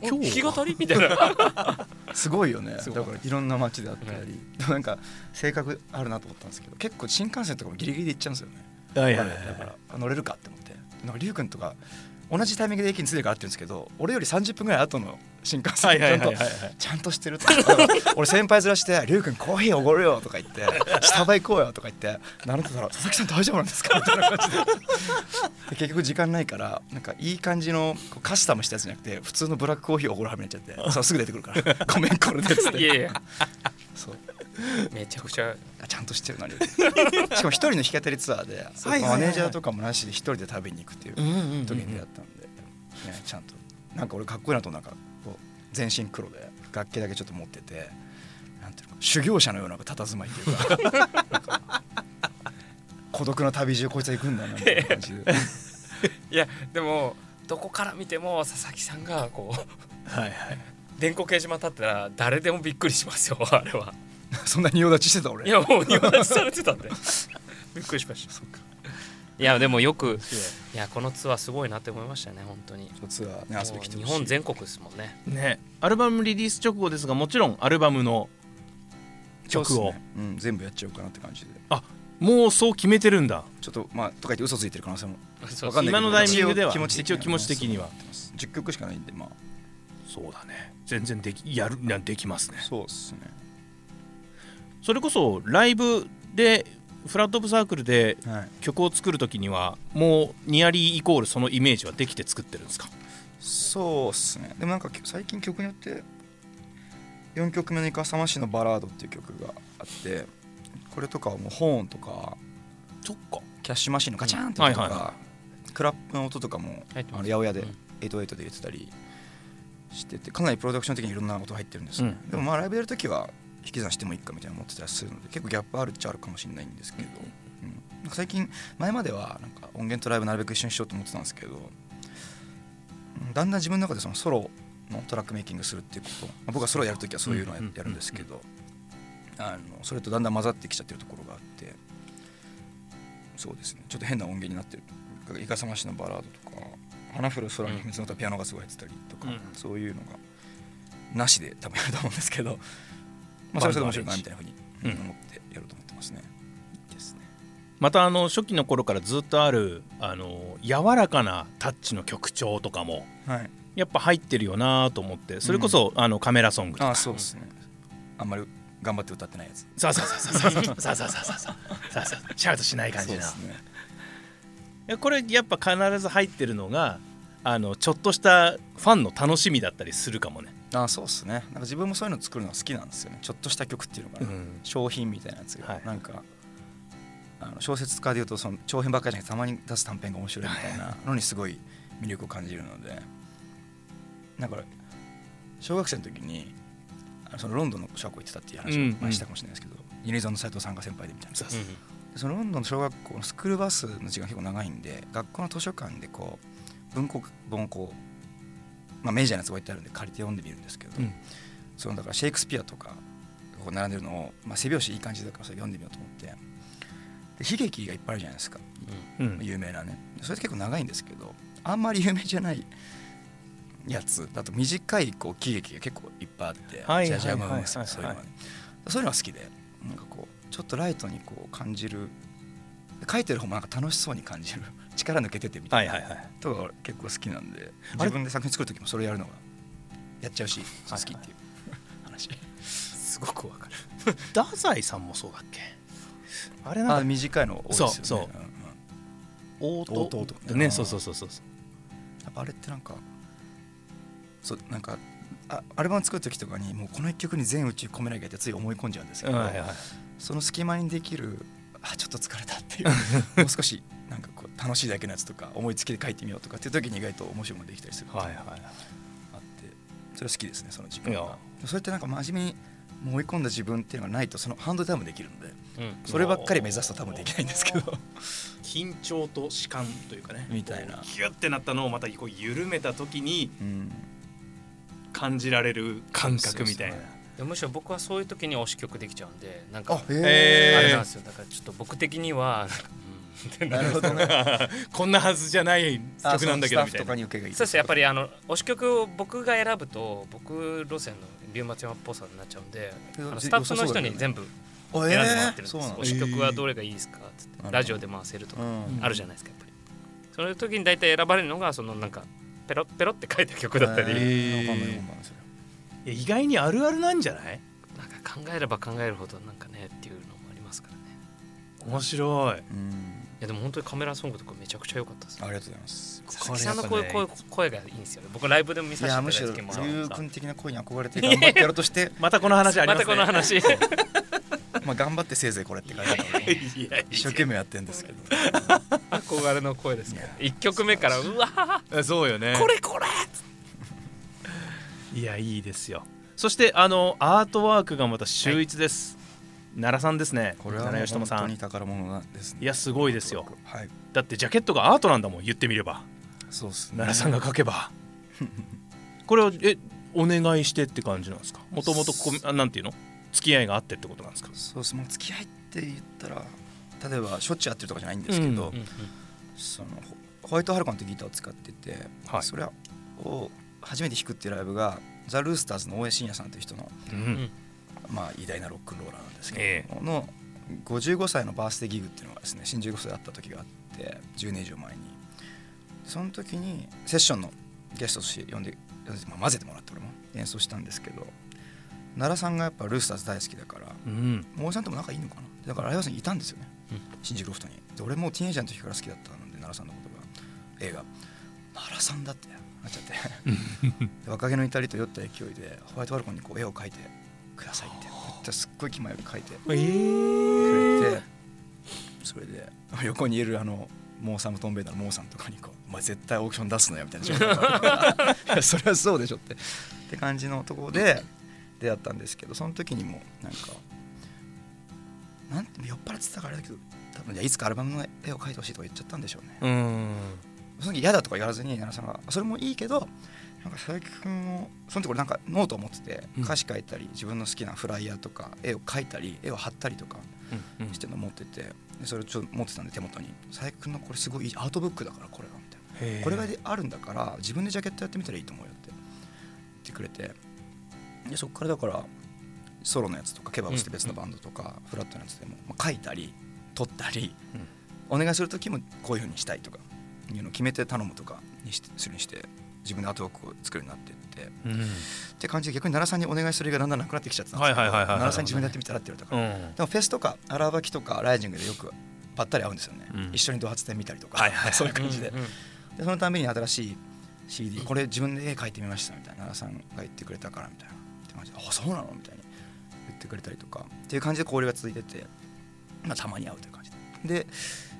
今弾き日は語り？みたいな。すごいよね。だからいろんな街であったり、はい。でもなんか性格あるなと思ったんですけど結構新幹線とかもギリギリで行っちゃうんですよね。はいはいはいだからあ乗れるかって思って。なんか龍君とか同じタイミングで駅に着いてるからって言うんですけど俺より30分ぐらい後の新幹線ちゃんとちゃんとしてると俺先輩ずらして「龍君コーヒーおごるよ」とか言って「スタバ行こうよ」とか言って習ってたら「佐々木さん大丈夫なんですか?」みたいな感じでで結局時間ないからなんかいい感じのこうカスタムしたやつじゃなくて普通のブラックコーヒーおごるはめになっちゃってそうすぐ出てくるから「ごめんこれで」っつって。そうめちゃくちゃあちゃんとしてるな。龍 君しかも一人の弾き語りツアーでマネージャーとかもなしで一人で食べに行くっていう時に出会ったんで、ね、ちゃんと。なんか俺かっこいいなとなんかこう全身黒で楽器だけちょっと持っててなんていうの修行者のような佇まいっていうか。孤独な旅路をこいつは行くんだなみたいな感じで。いやでもどこから見ても佐々木さんがこうはいはい。電光掲示板立ったら誰でもびっくりしますよあれは そんな仁王立ちしてた俺。いやもう仁王立ちされてたんで。びっくりしました。いやでもよくいやこのツアーすごいなって思いましたね本当に。ツアーね遊び来て日ほしい。本全国ですもんね。ねアルバムリリース直後ですがもちろんアルバムの曲を、ね。うん、全部やっちゃおうかなって感じで。もうそう決めてるんだ。ちょっとまあとか言って嘘ついてる可能性も。そうわかんないけど。今のタイミングでは一応気持ち的に一応気持ち的には。10曲しかないんでまあ。そうだね。全然できやるなできますね。そうっすねそれこそライブでフラットオブサークルではい。曲を作る時にはもうニアリーイコールそのイメージはできて作ってるんですか？そうっすね。でもなんか最近曲によって4曲目の「イカサマシのバラード」っていう曲があってこれとかはもうホーンとかそっか。キャッシュマシンのガチャンって音とか、はいはいはクラップの音とかも八百屋でうん。808で入れてたりしててかなりプロダクション的にいろんな音入ってるんですね、うん。でもまあライブやるときは引き算してもいいかみたいな思ってたりするので結構ギャップあるっちゃあるかもしれないんですけど、うん。最近前まではなんか音源とライブなるべく一緒にしようと思ってたんですけどうんだんだん自分の中でそのソロのトラックメイキングするっていうこと、まあ僕はソロやるときはそういうのをやるんですけどあのそれとだんだん混ざってきちゃってるところがあってそうですね。ちょっと変な音源になってるイカサマシのバラードとか花降る空に秘密の歌ピアノがすごい入ってたりとか、うん。そういうのがなしで多分やると思うんですけど、まあ、それは面白いかなみたいなふうにうん思ってやろうと思ってますね。ですね。またあの初期の頃からずっとあるあの柔らかなタッチの曲調とかもはい、やっぱ入ってるよなと思ってそれこそ、あのカメラソングとか。あそうですね。あんまり頑張って歌ってないやつ。さあさあさあさあさあさあさあさあさあさあさあさあシャウトしない感じな。そうですね。これやっぱ必ず入ってるのがあのちょっとしたファンの楽しみだったりするかもね、あそうですね。なんか自分もそういうの作るのが好きなんですよね。ちょっとした曲っていうのが、うん。商品みたいなやつが、はい。なんかあの小説家でいうとその長編ばっかりじゃなくてたまに出す短編が面白いみたいなのにすごい魅力を感じるので。なんか小学生の時にあのそのロンドンの小学校行ってたっていう話うんを前にしたかもしれないですけど、ユニゾンの斉藤さんが先輩でみたいなそううんでそのロンドンの小学校のスクールバスの時間結構長いんで学校の図書館でこう文庫本をこう、まあ、メジャーなやつ置いてあるんで借りて読んでみるんですけど、うん。そのだからシェイクスピアとかこう並んでるのを、まあ、背拍子いい感じだからそれ読んでみようと思ってで悲劇がいっぱいあるじゃないですか。うん。有名なね。それって結構長いんですけどあんまり有名じゃないやつ。だと短いこう喜劇が結構いっぱいあってはいジャジャマはいはい。ウンスそういうのがね。そういうのが好きでなんかこうちょっとライトにこう感じる。書いてる方もなんか楽しそうに感じる力抜けててみたいなはいはいはい。とか結構好きなんで自分で作品作る時もそれやるのがやっちゃうし好きっていう話。すごくわかる。太宰さんもそうだっけ？あれなん短いの多いですよね。そうそう。そうそうそうそうやっぱあれってなんかそうなんかあアルバム作る時とかにもうこの一曲に全宇宙込めなきゃってつい思い込んじゃうんですけど、はいはい。その隙間にできるあちょっと疲れたっていう もう少し楽しいだけのやつとか思いつきで書いてみようとかっていう時に意外と面白いものができたりするはいはいあってそれは好きですねその自分いや。がそれってなんか真面目にもう追い込んだ自分っていうのがないとそのハンドルタイムできるのでうん。そればっかり目指すと多分できないんですけど。緊張と弛緩というかね。みたいな。ギュッてなったのをまたこう緩めた時にうん。感じられる感覚みたいな。そうそうでむしろ僕はそういう時に推し曲できちゃうんでなんかあれなんですよ。だからちょっと僕的には なるほどね。こんなはずじゃない曲なんだけどみたいな。あそのスタッフとかに受けがいいそうですやっぱりあの推し曲を僕が選ぶと僕路線の龍松山っぽさになっちゃうんであのスタッフの人に全部部選んでもらってるんです、推し曲はどれがいいですかっつってラジオで回せるとかうん。あるじゃないですかやっぱり。その時に大体選ばれるのがそのなんかペロッペロって書いた曲だったり、いや意外にあるあるなんじゃない？なんか考えれば考えるほどなんかねっていうのもありますからね。面白い。うん。いやでも本当にカメラソングとかめちゃくちゃ良かったです。ありがとうございます。佐々木さんの声声声がいいんですよ。ね僕ライブでも見いさせてやむしろいただいた時もそう龍君的な声に憧れて頑張ってやろうとして またこの話ありまますたね。この話まあ頑張ってせいぜいこれって書 いてあったのでいや。一生懸命やってるんですけど。憧れの声ですから。1曲目からうわー。そうよね。これこれいやいいですよ。そしてあのアートワークがまた秀逸です、奈良さんですね。これはさん。に宝物なんですね。いやすごいですよ。はい。だってジャケットがアートなんだもん言ってみれば。そうっすね。奈良さんが書けば。これをえお願いしてって感じなんですか？もともとなんていうの？付き合いがあってってことなんですか？そうです。もう付き合いって言ったら例えばしょっちゅう会ってるとかじゃないんですけど、うんうんうんそのホホワイトハルコンってギターを使ってて、はい。それを初めて弾くっていうライブがザ・ルースターズの大江信也さんという人の、うんまあ、偉大なロックンローラーなんですけえど、の55歳のバースデーギグっていうのがですね新宿であった時があって10年以上前に。その時にセッションのゲストとして呼んで呼んでまあ混ぜてもらって俺も演奏したんですけど奈良さんがやっぱルースターズ大好きだからうん。大江さんとも仲いいのかな？だから相葉さんいたんですよね、うん。新宿ロフトにで俺もうティーンエイジャーの時から好きだったので奈良さんのことが。映画。奈良さんだってなっちゃって。で若気の至りと酔った勢いでホワイトバルコンにこう絵を描いてくださいって。めっちゃすっごい気前よく描いて。えー。くれてそれで横にいるあのモーサム・トーンベンダーのモーさんとかにこう「お前絶対オークション出すのよ」みたいな。それはそうでしょって。って感じのところで出会ったんですけどその時にもなんかなんて酔っ払ってたからだけど多分いつかアルバムの絵を描いてほしいとか言っちゃったんでしょうね。うん。その時嫌だとか言わずに奈良さんがそれもいいけどなんか佐々木君をその時俺なんかノートを持っててうん。歌詞書いたり自分の好きなフライヤーとか絵を描いたり絵を貼ったりとかうんしてるの持っててでそれをちょっと持ってたんで手元に。佐々木君のこれすごいアートブックだからこれはみたいな。これがであるんだから自分でジャケットやってみたらいいと思うよって言ってくれて。でそこからだからソロのやつとかケバブして別のバンドとか、フラットのやつでも、まあ、書いたり撮ったり、お願いする時もこういうふうにしたいとかいうのを決めて頼むとかにしてするにして自分でアートワークを作るようになっていって。うん。って感じで逆に奈良さんにお願いするがだんだんなくなってきちゃってたんですけど。はいはいはいはいはい。奈良さんに自分でやってみたらって言われたから、うん。でもフェスとか荒ばきとかライジングでよくばったり会うんですよね、うん。一緒にド発展見たりとか、はいはい。そういう感じで,、うんうんでそのために新しい CD これ自分で絵描いてみましたみたいな奈良さんが言ってくれたからみたいなって感じであそうなのみたいに言ってくれたりとか。っていう感じで交流が続いてて、まあ、たまに会うという感じ。でで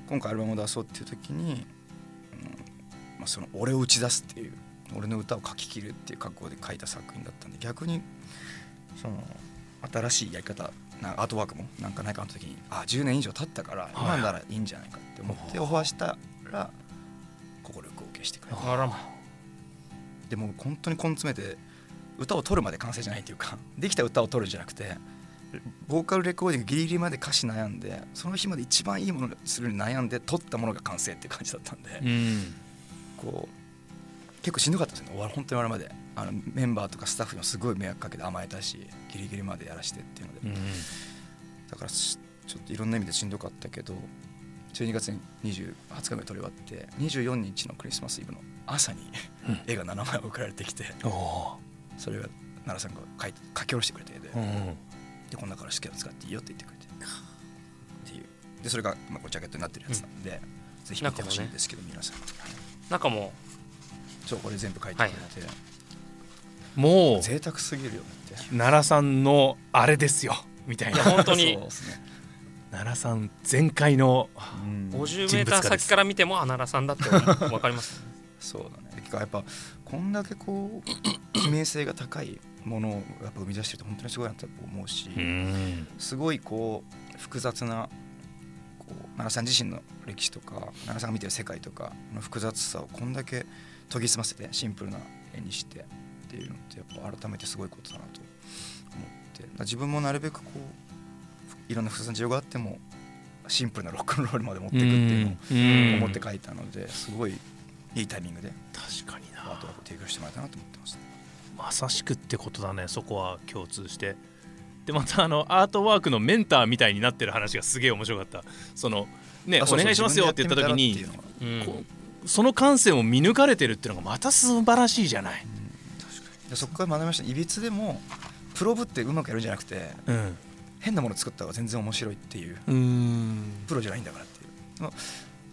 今回アルバムを出そうっていう時に、うんまあ、その俺を打ち出すっていう俺の歌を書き切るっていう覚悟で書いた作品だったんで逆にその新しいやり方なアートワークもなんかないかの時にあ10年以上経ったから今ならいいんじゃないかって思ってオファーしたら快く OK してくれてあらま。でも本当に根詰めて歌を取るまで完成じゃないっていうかできた歌を取るんじゃなくてボーカルレコーディングギリギリまで歌詞悩んでその日まで一番いいものにするに悩んで取ったものが完成っていう感じだったんで、うん。こう結構しんどかったですね。終わる本当に終わるまで。あのメンバーとかスタッフにもすごい迷惑かけて甘えたしギリギリまでやらしてっていうので、うんだからしちょっといろんな意味でしんどかったけど12月に20 20日目撮り終わって24日のクリスマスイブの朝にうん。絵が7枚送られてきてそれが奈良さんが書いて書き下ろしてくれてで,、ーうん。でこの中から好きなの使っていいよって言ってくれて。っていう。でそれが、まあ、ジャケットになってるやつなんで、ぜひ見てほしいんですけど、皆さん、はい中もそうこれ全部書いてくれて、もう贅沢すぎるよねって。奈良さんのあれですよみたいな。本当に。そうですね、奈良さん全開のうん。50メーター先から見てもあ奈良さんだって分かります。そうだね。結構やっぱこんだけこう記 名性が高いものをやっぱ生み出してると本当にすごいなと思うし、うん。すごいこう複雑なこう奈良さん自身の歴史とか奈良さんが見てる世界とかの複雑さをこんだけ研ぎ澄ませてシンプルな絵にしてっていうのってやっぱ改めてすごいことだなと思って。自分もなるべくこういろんな複雑な事情があってもシンプルなロックンロールまで持っていくっていうのをうん。思って書いたのですごいいいタイミングで確かにな。アートワークを提供してもらえたなと思ってますまさしくってことだね。そこは共通して。でまたあのアートワークのメンターみたいになってる話がすげえ面白かった。そのねお願いしますよって言った時にうその感性を見抜かれてるっていうのがまた素晴らしいじゃない。でそこから学びました。いびつでもプロブってうまくやるんじゃなくてうん。変なもの作った方が全然面白いっていううん。プロじゃないんだからっていう。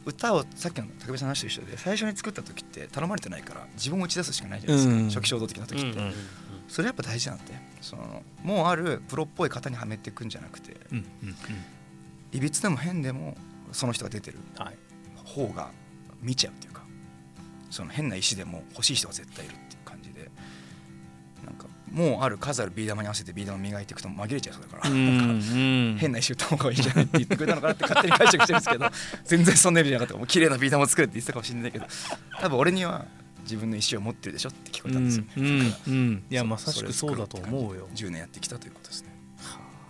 歌をさっきの武部さんの話と一緒で最初に作った時って頼まれてないから自分を打ち出すしかないじゃないですか、うん。初期衝動的な時って、うんうんそれやっぱ大事なんでそのもうあるプロっぽい型にはめていくんじゃなくてうんうんうん。いびつでも変でもその人が出てるはい。方が見ちゃうっていうかその変な石でも欲しい人が絶対いるっていう感じでなんかもうある数あるビー玉に合わせてビー玉磨いていくと紛れちゃいそうだから、変な石打った方がいいんじゃないって言ってくれたのかなって勝手に解釈してるんですけど全然そんな意味じゃなかったもう綺麗なビー玉を作れって言ってたかもしれないけど多分俺には自分の石を持ってるでしょって聞こえたんですよ。ね、うんうん。いやまさしくそうだと思うよ。10年やってきたということですね。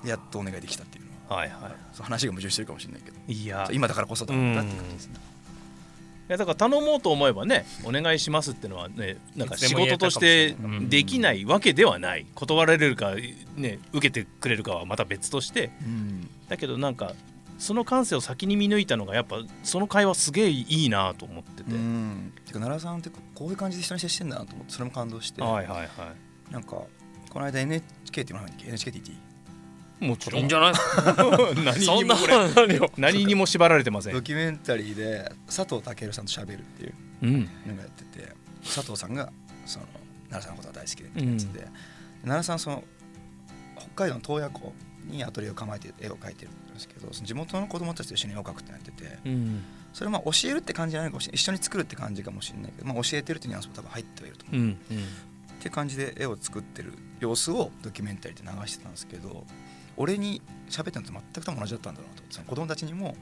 でやっとお願いできたっていうのは。はいはそう話が矛盾してるかもしれないけど。いいや今だからこそだったっていう感じですね。いやだから頼もうと思えばねお願いしますってのはねなんか仕事としてできないわけではない。断られるかね受けてくれるかはまた別として。うん。だけどなんかその感性を先に見抜いたのがやっぱその会話すげえいいなと思ってて、うん。てか奈良さんってこういう感じで人に接してんだなと思ってそれも感動して、はいはいはなんかこの間 NHK っていうのが NHK って言っていいい？もちろん。いいんじゃない？何そんなにもこれ何にも縛られてません。ドキュメンタリーで佐藤健さんと喋るっていううん。のがやってて佐藤さんがその奈良さんのことが大好きでってやつで、奈良さんその北海道の洞爺湖にアトリエを構えて絵を描いてるんですけどその地元の子供たちと一緒に絵を描くってなっててうん。それまあ教えるって感じじゃないかもしれない一緒に作るって感じかもしれないけど、まあ、教えてるってニュアンスも多分入ってはいると思う、うん。うん。って感じで絵を作ってる様子をドキュメンタリーで流してたんですけど俺に喋ったのと全く多分同じだったんだろうなと。その子供たちにも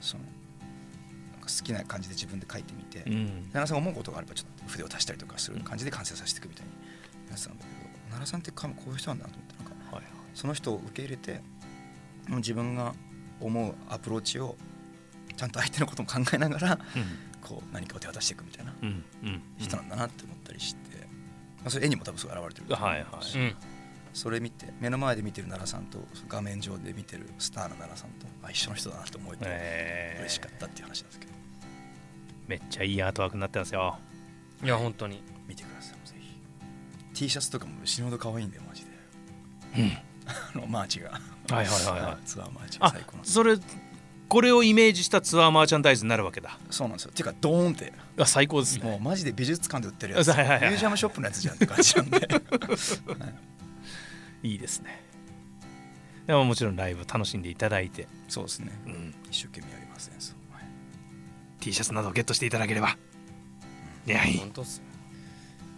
その好きな感じで自分で描いてみて、うん。奈良さんが思うことがあればちょっと筆を足したりとかする感じで完成させていくみたいにやってたんだけど奈良さんってこういう人なんだなと思ってなんかはいはい。その人を受け入れてもう自分が思うアプローチをちゃんと相手のことも考えながらこう何かを手渡していくみたいなうん。うん。うん人なんだなって思ったりして、まあ、それ絵にも多分そう現れてると思うはいはい。しうんそれ見て目の前で見てる奈良さんと画面上で見てるスターの奈良さんとあ一緒の人だなと思えてえー。嬉しかったっていう話なんですけど。めっちゃいいアートワークになってますよ。いや本当に。見てくださいぜひ。T シャツとかも死ぬほど可愛いんでマジで。うん。あのマーチが。はいはいはいはい。ツアーマーチがあ最高なんですそれこれをイメージしたツアーマーチャンダイズになるわけだ。そうなんですよ。ていうかドーンって。あ最高ですね。もうマジで美術館で売ってるやつ。ミはいはいはい。ュージアムショップのやつじゃんって感じなんで。い いですね。でももちろんライブ楽しんでいただいて、そうですね。うん、一生懸命やりますねそう。はい。T シャツなどをゲットしていただければ。いやいい。本当っすよ。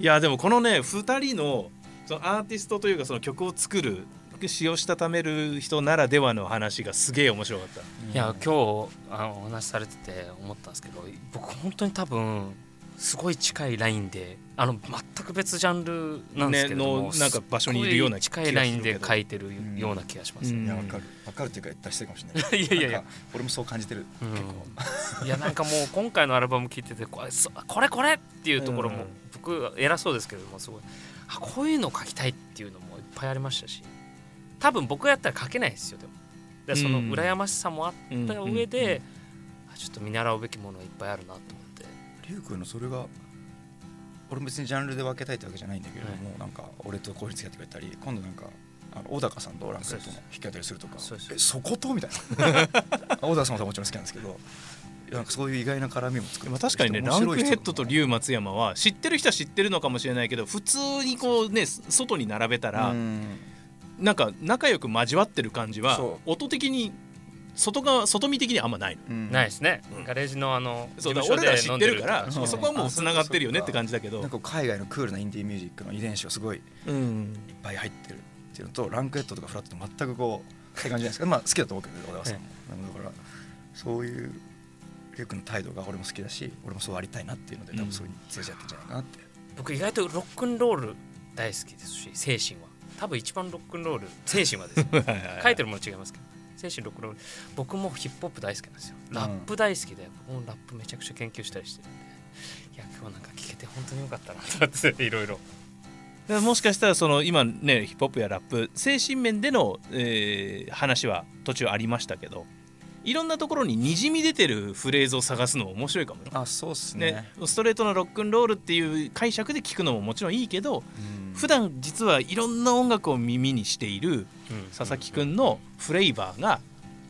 いやでもこのね2人のそのアーティストというかその曲を作る詩をしたためる人ならではの話がすげえ面白かった。いや今日あのお話しされてて思ったんですけど僕本当に多分すごい近いラインであの全く別ジャンルなんですけれども、ねのなんか場所にいるような近いラインで書いてるんような気がします、うん。いやわかる。わかるっていうか出してるかもしれない。いやいやいや。俺もそう感じてる。うん。結構。いやなんかもう今回のアルバム聴いててこれそこれこれっていうところも、うん。僕偉そうですけれどもすごい。あこういうのを書きたいっていうのもいっぱいありましたし。多分僕がやったら書けないですよでも。でそのうん。羨ましさもあった上で、うんうんあちょっと見習うべきものがいっぱいあるなと思って。リュウ君のそれが俺も別にジャンルで分けたいってわけじゃないんだけれども、なんか俺とこういう付き合ってくれたり今度なんかあの小高さんとオランクレットの弾き語りするとか。そえそこと？みたいな。小高さんももちろん好きなんですけどなんかそういう意外な絡みも作ってまあ確かにねランクヘッドと竜松山は知ってる人は知ってるのかもしれないけど普通にこうね外に並べたら、なんか仲良く交わってる感じはそ音的に外側外見的にあんまないの。ないですね、うん。ガレージのあのそうだ俺ら知ってるからうん。そこはもうつながってるよねって感じだけど。なんか海外のクールなインディーミュージックの遺伝子がすごいいっうん。ぱい入ってるっていうのとランクヘッドとかフラットと全くこうって感じじゃないです。かまあ好きだと思うけど小高さんも、だからそういうリュウ君の態度が俺も好きだし俺もそうありたいなっていうので多分そういう通じ合ってんじゃないかなって、僕意外とロックンロール大好きですし精神は。多分一番ロックンロール精神はですよ 書いてるもの違いますけど精神ロックンロール僕もヒップホップ大好きなんですよ。ラップ大好きで、僕もラップめちゃくちゃ研究したりしてるんでいや今日なんか聞けて本当によかったなと思って いろいろ。もしかしたらその今ねヒップホップやラップ精神面での、えー話は途中ありましたけどいろんなところににじみ出てるフレーズを探すのも面白いかもよ。あそうっすね。ね、ストレートのロックンロールっていう解釈で聞くのももちろんいいけどうん。普段実はいろんな音楽を耳にしている佐々木くんのフレーバーが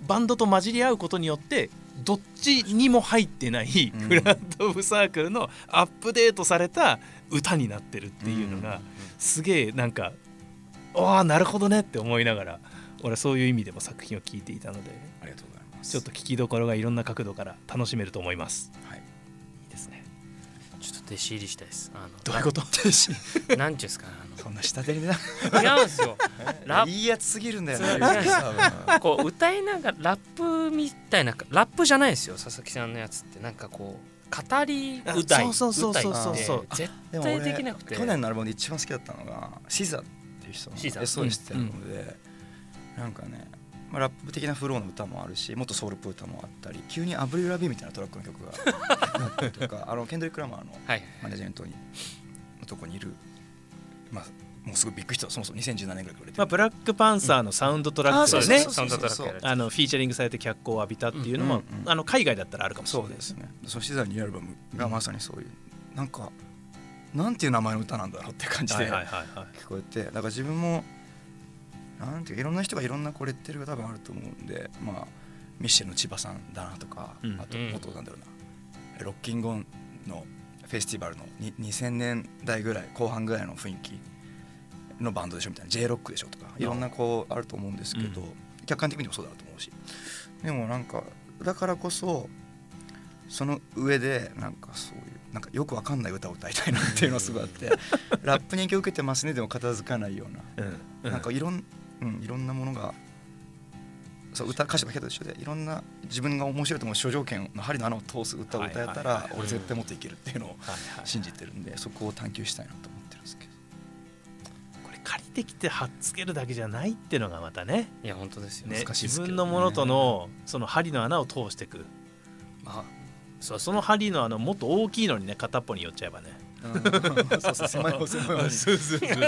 バンドと混じり合うことによってどっちにも入ってないうん。フラットオブサークルのアップデートされた歌になってるっていうのがすげえなんかああなるほどねって思いながら俺はそういう意味でも作品を聴いていたので。ありがとうございますちょっと聞きどころがいろんな角度から楽しめると思います。はい。いいですね。ちょっと弟子入りしたいです。あのどういうこと？ななんていうんですかねそんな下手にな。あの違うんですよ。ラいいやつすぎるんだよねこう歌いながらラップみたいなラップじゃないですよ佐々木さんのやつって。なんかこう語りあ歌いそうそう絶対俺できなくて。去年のアルバムで一番好きだったのが SZA っていう人の SZA。SOS ってアルバムで、なんかね、まあ、ラップ的なフローの歌もあるしもっとソウルっぽい歌もあったり急に「アヴリル・ラヴィー」みたいなトラックの曲があったりとかあのケンドリック・ラマーのはい。マネジメントにのとこにいる、まあ、もうすごいビッグヒットそもそも2017年ぐらいから売れてる。まあ、ブラックパンサーのサウンドトラックですね。サウンドトラックやるあのフィーチャリングされて脚光を浴びたっていうのも、うんうんうん。あの海外だったらあるかもしれないそうですね。その SZA のニューアルバムがまさにそういうなんかなんていう名前の歌なんだろうって感じではいはいはいはい。聞こえてだから自分もなんていうかいろんな人がいろんなこうレッテルが多分あると思うんでまあミッシェルの千葉さんだなとか、うん。あとうん。元なんだろうな、ロッキンゴンのフェスティバルのに2000年代ぐらい後半ぐらいの雰囲気のバンドでしょみたいな J ロックでしょとかいろんなこうあると思うんですけど、うん。客観的にもそうだと思うし。でもなんかだからこそその上でなんかそういうなんかよくわかんない歌を歌いたいなっていうのがすごいあってラップに影響を受けてますねでも片付かないような。うん。うん。なんかいろん,、うん、いろんなものがそう歌歌詞だけと一緒でいろんな自分が面白いと思う諸条件の針の穴を通す歌を歌えたらはい俺絶対もっといけるっていうのを信じてるんでそこを探求したいなと思ってるんですけど。これ借りてきて貼っつけるだけじゃないっていうのがまたね。いや本当ですよ。ね難しいです自分のものとのその針の穴を通していくあ。そうその針の穴もっと大きいのにね片っぽに寄っちゃえばねそうそう狭い方狭い方に。そうそうそうそう。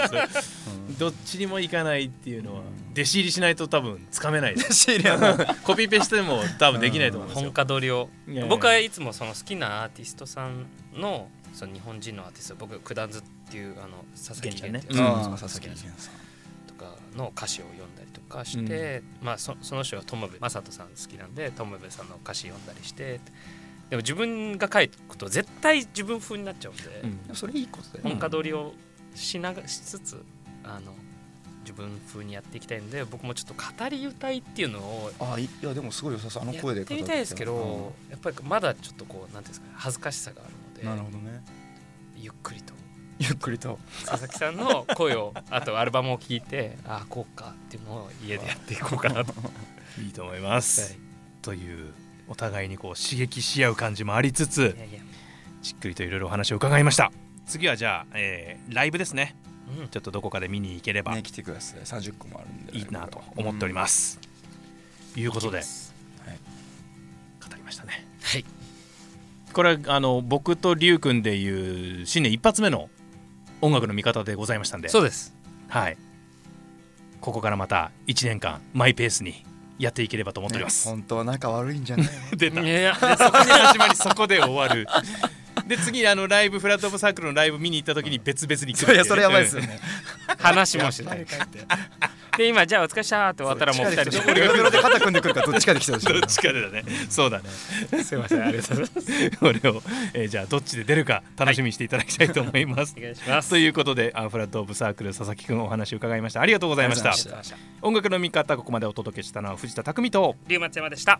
うん。どっちにも行かないっていうのはうん。弟子入りしないと多分つかめない。です コピペしても多分できないと思うんです本よ家取りを。いやいや僕はいつもその好きなアーティストさんのその日本人のアーティスト僕九段図っていうあの佐々木源ちゃん。佐々木さん。とかの歌詞を読んだりとかして、まあそその人が友部正人さん好きなんで友部さんの歌詞読んだりしてでも自分が書くと絶対自分風になっちゃうんで、うん。それいいことだよ本家取りをしながしつつあの自分風にやっていきたいんで僕もちょっと語り歌いっていうのをあいいやでもすごい良さそう。あのや声でってみたいですけど、やっぱりまだちょっとこうなんていうんですかね恥ずかしさがあるのでうんなるほどね。ゆっくりと。ゆっくりと。佐々木さんの声をあとアルバムを聴いてああこうかっていうのを家でやっていこうかなと。いいと思います、はい。というお互いにこう刺激し合う感じもありつついやいや。じっくりといろいろお話を伺いました。次はじゃあ、えーライブですね。うん。ちょっとどこかで見に行ければ。ね来てください。30個もあるんで。いいなと思っております、ということで。はい。語りましたね。はい。これはあの僕と龍君でいう新年一発目の音楽の見方でございましたんで。そうです。はい。ここからまた1年間マイペースにやっていければと思っております、本当は仲悪いんじゃないの？出た。いやそこで始まりそこで終わる で次あのライブフラットオブサークルのライブ見に行った時に別々に来るそりゃそれやばいですよね。ね話もしてない。で今じゃあお疲れしたって終わったらもう二人で俺が黒で肩組んでくるからどっちかで来てほしい。どっちかでだね。そうだね。すいませんありがとうございます。これを、えーじゃあどっちで出るか楽しみにしていただきたいと思います、お願いします。ということでアンフラットオブサークル佐々木くんお話を伺いました。ありがとうございました。ありがとうございました。音楽の見方ここまでお届けしたのは藤田匠と龍松山でした